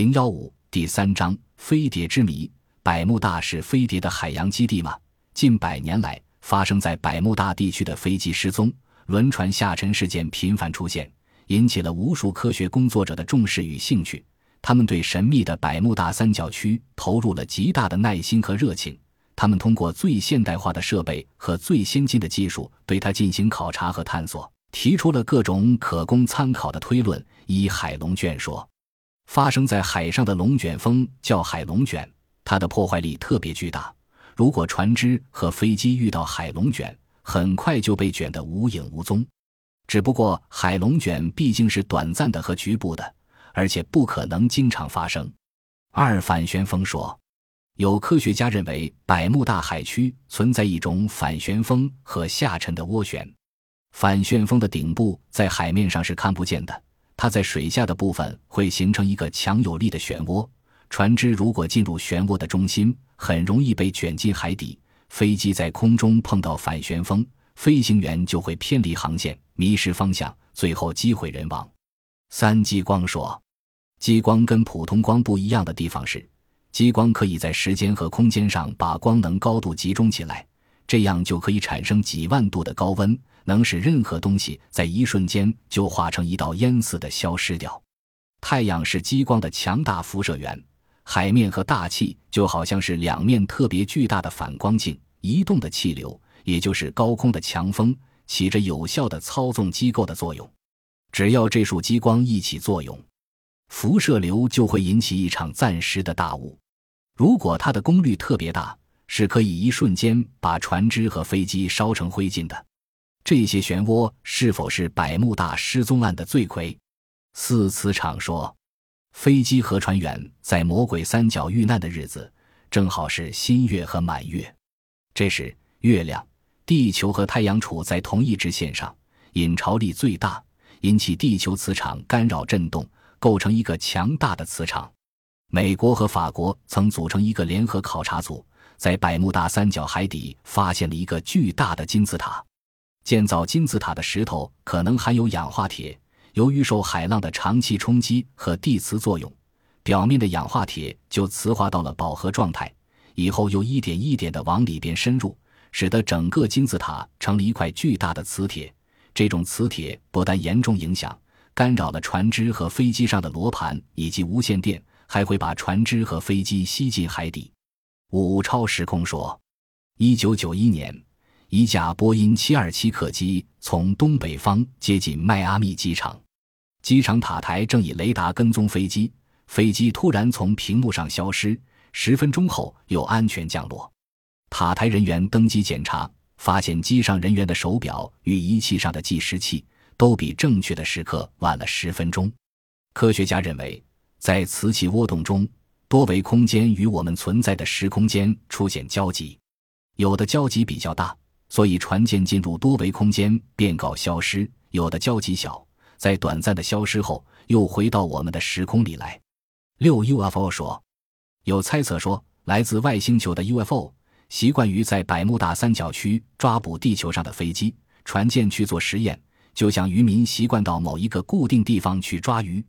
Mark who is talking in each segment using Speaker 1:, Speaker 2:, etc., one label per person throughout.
Speaker 1: 零幺五第三章飞碟之谜：百慕大是飞碟的海洋基地吗？近百年来，发生在百慕大地区的飞机失踪、轮船下沉事件频繁出现，引起了无数科学工作者的重视与兴趣。他们对神秘的百慕大三角区投入了极大的耐心和热情。他们通过最现代化的设备和最先进的技术对它进行考察和探索，提出了各种可供参考的推论。以海龙卷说。发生在海上的龙卷风叫海龙卷，它的破坏力特别巨大。如果船只和飞机遇到海龙卷，很快就被卷得无影无踪。只不过海龙卷毕竟是短暂的和局部的，而且不可能经常发生。二反旋风说，有科学家认为百慕大海区存在一种反旋风和下沉的涡旋。反旋风的顶部在海面上是看不见的。它在水下的部分会形成一个强有力的漩涡，船只如果进入漩涡的中心，很容易被卷进海底。飞机在空中碰到反旋风，飞行员就会偏离航线，迷失方向，最后机毁人亡。三激光说，激光跟普通光不一样的地方是，激光可以在时间和空间上把光能高度集中起来，这样就可以产生几万度的高温。能使任何东西在一瞬间就化成一道烟似的消失掉。太阳是激光的强大辐射源，海面和大气就好像是两面特别巨大的反光镜。移动的气流，也就是高空的强风，起着有效的操纵机构的作用。只要这束激光一起作用，辐射流就会引起一场暂时的大雾。如果它的功率特别大，是可以一瞬间把船只和飞机烧成灰烬的。这些漩涡是否是百慕大失踪案的罪魁？四磁场说，飞机和船员在魔鬼三角遇难的日子，正好是新月和满月。这时，月亮、地球和太阳处在同一直线上，引潮力最大，引起地球磁场干扰震动，构成一个强大的磁场。美国和法国曾组成一个联合考察组，在百慕大三角海底发现了一个巨大的金字塔。建造金字塔的石头可能含有氧化铁，由于受海浪的长期冲击和地磁作用，表面的氧化铁就磁化到了饱和状态，以后又一点一点地往里边深入，使得整个金字塔成了一块巨大的磁铁。这种磁铁不但严重影响、干扰了船只和飞机上的罗盘以及无线电，还会把船只和飞机吸进海底。五超时空说，一九九一年。一架波音727客机从东北方接近迈阿密机场，机场塔台正以雷达跟踪飞机，飞机突然从屏幕上消失，十分钟后又安全降落。塔台人员登机检查，发现机上人员的手表与仪器上的计时器都比正确的时刻晚了十分钟。科学家认为，在磁气涡动中，多维空间与我们存在的时空间出现交集，有的交集比较大。所以，船舰进入多维空间便告消失。有的交集小，在短暂的消失后又回到我们的时空里来。六 UFO 说，有猜测说，来自外星球的 UFO 习惯于在百慕大三角区抓捕地球上的飞机、船舰去做实验，就像渔民习惯到某一个固定地方去抓鱼。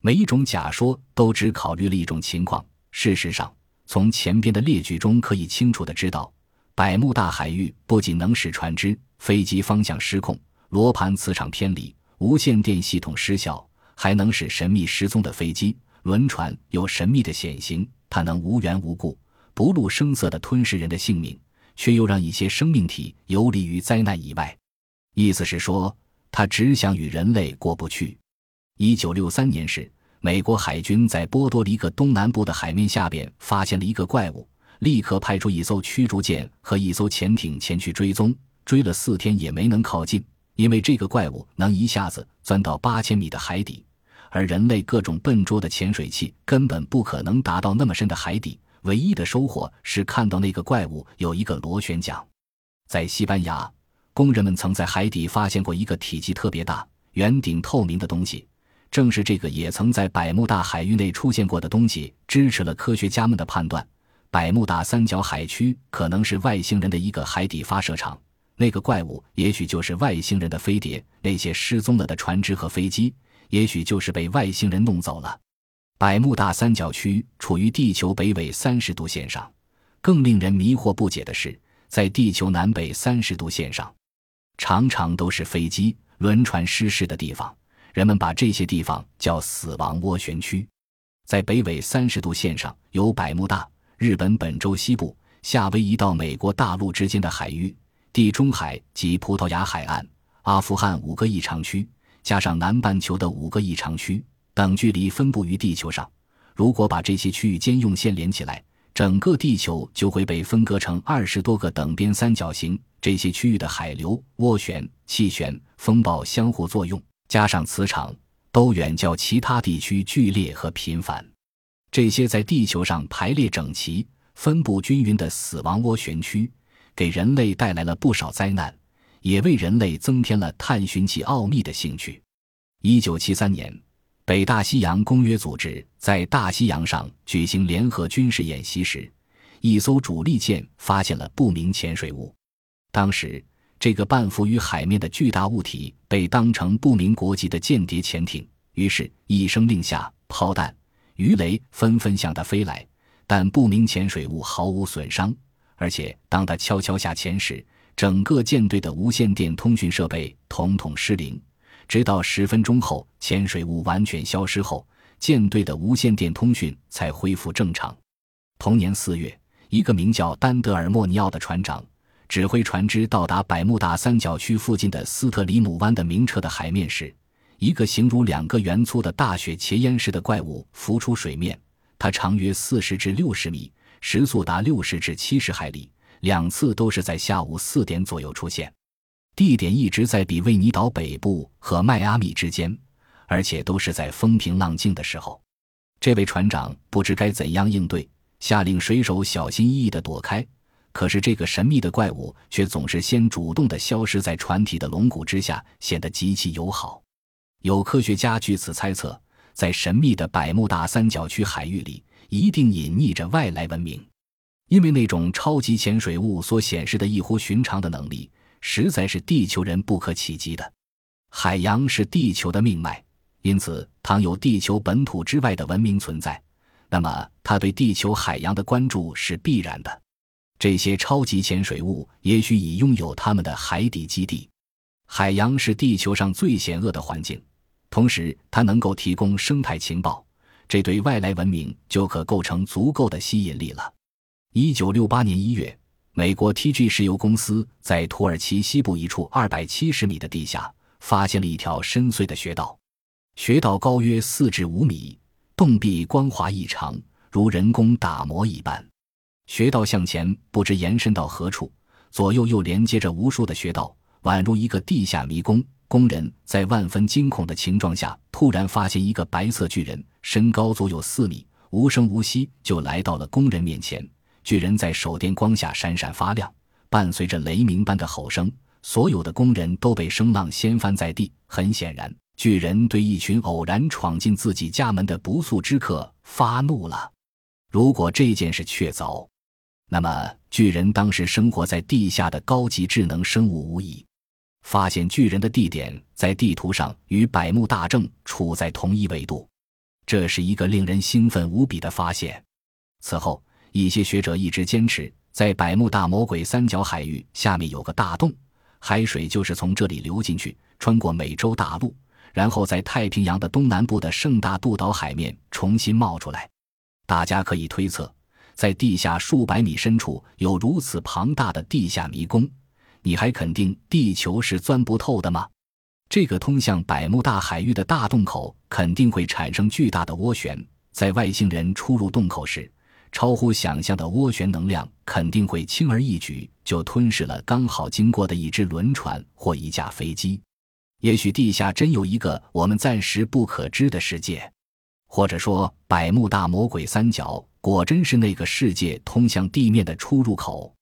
Speaker 1: 每一种假说都只考虑了一种情况。事实上，从前边的列举中可以清楚的知道。百慕大海域不仅能使船只、飞机方向失控、罗盘磁场偏离、无线电系统失效，还能使神秘失踪的飞机、轮船有神秘的显形。它能无缘无故、不露声色地吞噬人的性命，却又让一些生命体游离于灾难以外。意思是说，它只想与人类过不去。一九六三年时，美国海军在波多黎各东南部的海面下边发现了一个怪物。立刻派出一艘驱逐舰和一艘潜艇前去追踪，追了四天也没能靠近，因为这个怪物能一下子钻到八千米的海底，而人类各种笨拙的潜水器根本不可能达到那么深的海底。唯一的收获是看到那个怪物有一个螺旋桨。在西班牙，工人们曾在海底发现过一个体积特别大、圆顶透明的东西，正是这个也曾在百慕大海域内出现过的东西，支持了科学家们的判断。百慕大三角海区可能是外星人的一个海底发射场，那个怪物也许就是外星人的飞碟，那些失踪了的船只和飞机，也许就是被外星人弄走了。百慕大三角区处于地球北纬三十度线上。更令人迷惑不解的是，在地球南北三十度线上，常常都是飞机、轮船失事的地方。人们把这些地方叫“死亡涡旋区”。在北纬三十度线上，有百慕大、日本本州西部、夏威夷到美国大陆之间的海域、地中海及葡萄牙海岸、阿富汗五个异常区，加上南半球的五个异常区等距离分布于地球上。如果把这些区域间用线连起来，整个地球就会被分割成二十多个等边三角形。这些区域的海流、涡旋、气旋、风暴相互作用，加上磁场。都远较其他地区剧烈和频繁。这些在地球上排列整齐、分布均匀的死亡涡旋区，给人类带来了不少灾难，也为人类增添了探寻其奥秘的兴趣。一九七三年，北大西洋公约组织在大西洋上举行联合军事演习时，一艘主力舰发现了不明潜水物。当时，这个半浮于海面的巨大物体被当成不明国籍的间谍潜艇，于是，一声令下，炮弹、鱼雷纷纷向它飞来。但不明潜水物毫无损伤，而且当他悄悄下潜时，整个舰队的无线电通讯设备统统失灵。直到十分钟后，潜水物完全消失后，舰队的无线电通讯才恢复正常。同年四月，一个名叫丹德尔·莫尼奥的船长。指挥船只到达百慕大三角区附近的斯特里姆湾的明澈的海面时，一个形如两个圆粗的大雪茄烟似的怪物浮出水面。它长约四十至六十米，时速达六十至七十海里。两次都是在下午四点左右出现，地点一直在比维尼岛北部和迈阿密之间，而且都是在风平浪静的时候。这位船长不知该怎样应对，下令水手小心翼翼地躲开。可是这个神秘的怪物却总是先主动地消失在船体的龙骨之下，显得极其友好。有科学家据此猜测，在神秘的百慕大三角区海域里，一定隐匿着外来文明，因为那种超级潜水物所显示的异乎寻常的能力，实在是地球人不可企及的。海洋是地球的命脉，因此，倘有地球本土之外的文明存在，那么他对地球海洋的关注是必然的。这些超级潜水物也许已拥有他们的海底基地。海洋是地球上最险恶的环境，同时它能够提供生态情报，这对外来文明就可构成足够的吸引力了。一九六八年一月，美国 TG 石油公司在土耳其西部一处二百七十米的地下发现了一条深邃的穴道，穴道高约四至五米，洞壁光滑异常，如人工打磨一般。穴道向前不知延伸到何处，左右又连接着无数的穴道，宛如一个地下迷宫。工人在万分惊恐的情状下，突然发现一个白色巨人，身高足有四米，无声无息就来到了工人面前。巨人在手电光下闪闪发亮，伴随着雷鸣般的吼声，所有的工人都被声浪掀翻在地。很显然，巨人对一群偶然闯进自己家门的不速之客发怒了。如果这件事确凿，那么，巨人当时生活在地下的高级智能生物无疑。发现巨人的地点在地图上与百慕大正处在同一纬度，这是一个令人兴奋无比的发现。此后，一些学者一直坚持，在百慕大魔鬼三角海域下面有个大洞，海水就是从这里流进去，穿过美洲大陆，然后在太平洋的东南部的圣大杜岛海面重新冒出来。大家可以推测。在地下数百米深处有如此庞大的地下迷宫，你还肯定地球是钻不透的吗？这个通向百慕大海域的大洞口肯定会产生巨大的涡旋，在外星人出入洞口时，超乎想象的涡旋能量肯定会轻而易举就吞噬了刚好经过的一只轮船或一架飞机。也许地下真有一个我们暂时不可知的世界，或者说百慕大魔鬼三角。果真是那个世界通向地面的出入口。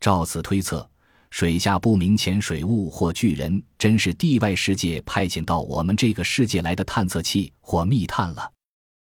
Speaker 1: 照此推测，水下不明潜水物或巨人，真是地外世界派遣到我们这个世界来的探测器或密探了。